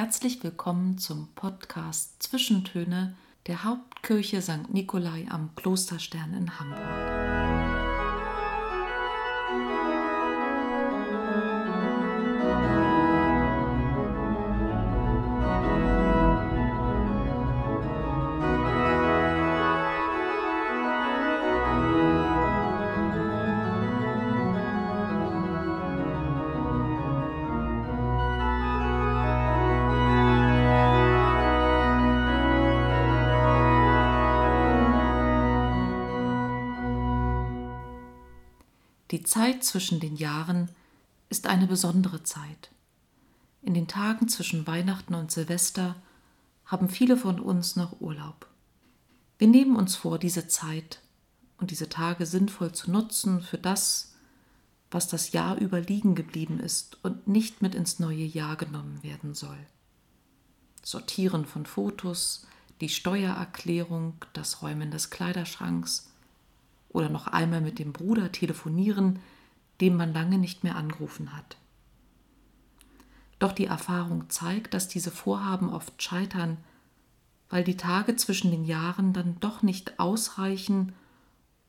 Herzlich willkommen zum Podcast Zwischentöne der Hauptkirche St. Nikolai am Klosterstern in Hamburg. Die Zeit zwischen den Jahren ist eine besondere Zeit. In den Tagen zwischen Weihnachten und Silvester haben viele von uns noch Urlaub. Wir nehmen uns vor, diese Zeit und diese Tage sinnvoll zu nutzen für das, was das Jahr über liegen geblieben ist und nicht mit ins neue Jahr genommen werden soll. Sortieren von Fotos, die Steuererklärung, das Räumen des Kleiderschranks, oder noch einmal mit dem Bruder telefonieren, dem man lange nicht mehr angerufen hat. Doch die Erfahrung zeigt, dass diese Vorhaben oft scheitern, weil die Tage zwischen den Jahren dann doch nicht ausreichen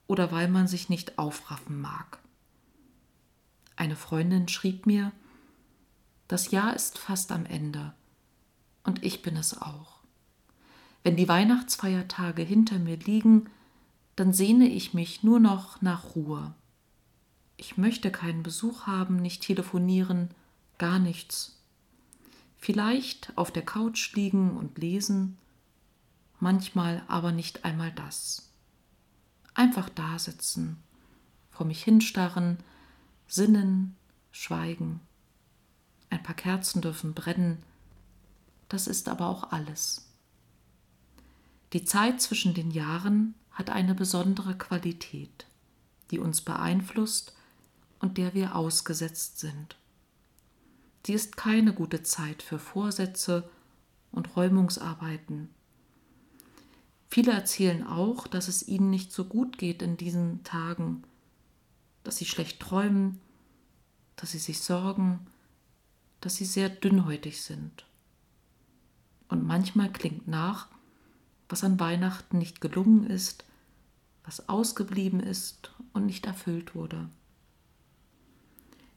oder weil man sich nicht aufraffen mag. Eine Freundin schrieb mir, das Jahr ist fast am Ende und ich bin es auch. Wenn die Weihnachtsfeiertage hinter mir liegen, dann sehne ich mich nur noch nach Ruhe. Ich möchte keinen Besuch haben, nicht telefonieren, gar nichts. Vielleicht auf der Couch liegen und lesen, manchmal aber nicht einmal das. Einfach dasitzen, vor mich hinstarren, sinnen, schweigen. Ein paar Kerzen dürfen brennen, das ist aber auch alles. Die Zeit zwischen den Jahren hat eine besondere Qualität, die uns beeinflusst und der wir ausgesetzt sind. Sie ist keine gute Zeit für Vorsätze und Räumungsarbeiten. Viele erzählen auch, dass es ihnen nicht so gut geht in diesen Tagen, dass sie schlecht träumen, dass sie sich sorgen, dass sie sehr dünnhäutig sind. Und manchmal klingt nach, was an Weihnachten nicht gelungen ist, was ausgeblieben ist und nicht erfüllt wurde.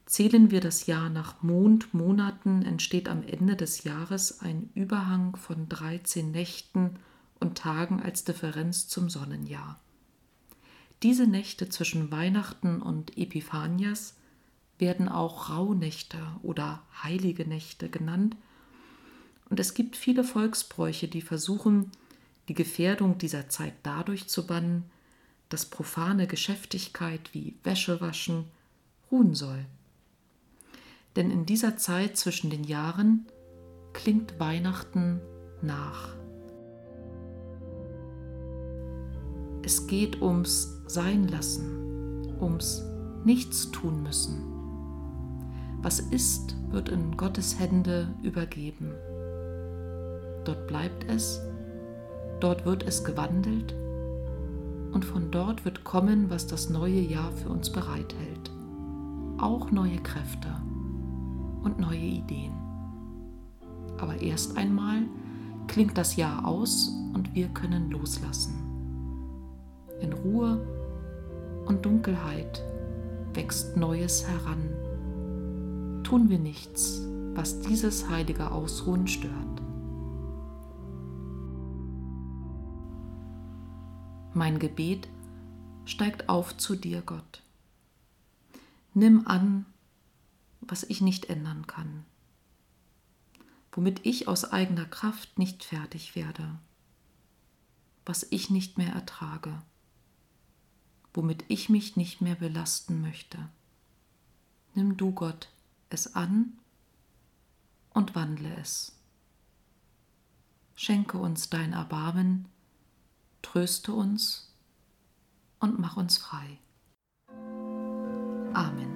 Zählen wir das Jahr nach Mondmonaten, entsteht am Ende des Jahres ein Überhang von 13 Nächten und Tagen als Differenz zum Sonnenjahr. Diese Nächte zwischen Weihnachten und Epiphanias werden auch Rauhnächte oder heilige Nächte genannt, und es gibt viele Volksbräuche, die versuchen, die Gefährdung dieser Zeit dadurch zu bannen, dass profane Geschäftigkeit wie Wäschewaschen ruhen soll. Denn in dieser Zeit zwischen den Jahren klingt Weihnachten nach. Es geht ums Sein lassen, ums Nichts tun müssen. Was ist, wird in Gottes Hände übergeben. Dort bleibt es, dort wird es gewandelt und von dort wird kommen, was das neue Jahr für uns bereithält. Auch neue Kräfte und neue Ideen. Aber erst einmal klingt das Jahr aus und wir können loslassen. In Ruhe und Dunkelheit wächst Neues heran. Tun wir nichts, was dieses heilige Ausruhen stört. Mein Gebet steigt auf zu dir, Gott. Nimm an, was ich nicht ändern kann, womit ich aus eigener Kraft nicht fertig werde, was ich nicht mehr ertrage, womit ich mich nicht mehr belasten möchte. Nimm du, Gott, es an und wandle es. Schenke uns dein Erbarmen, tröste uns und mach uns frei. Amen.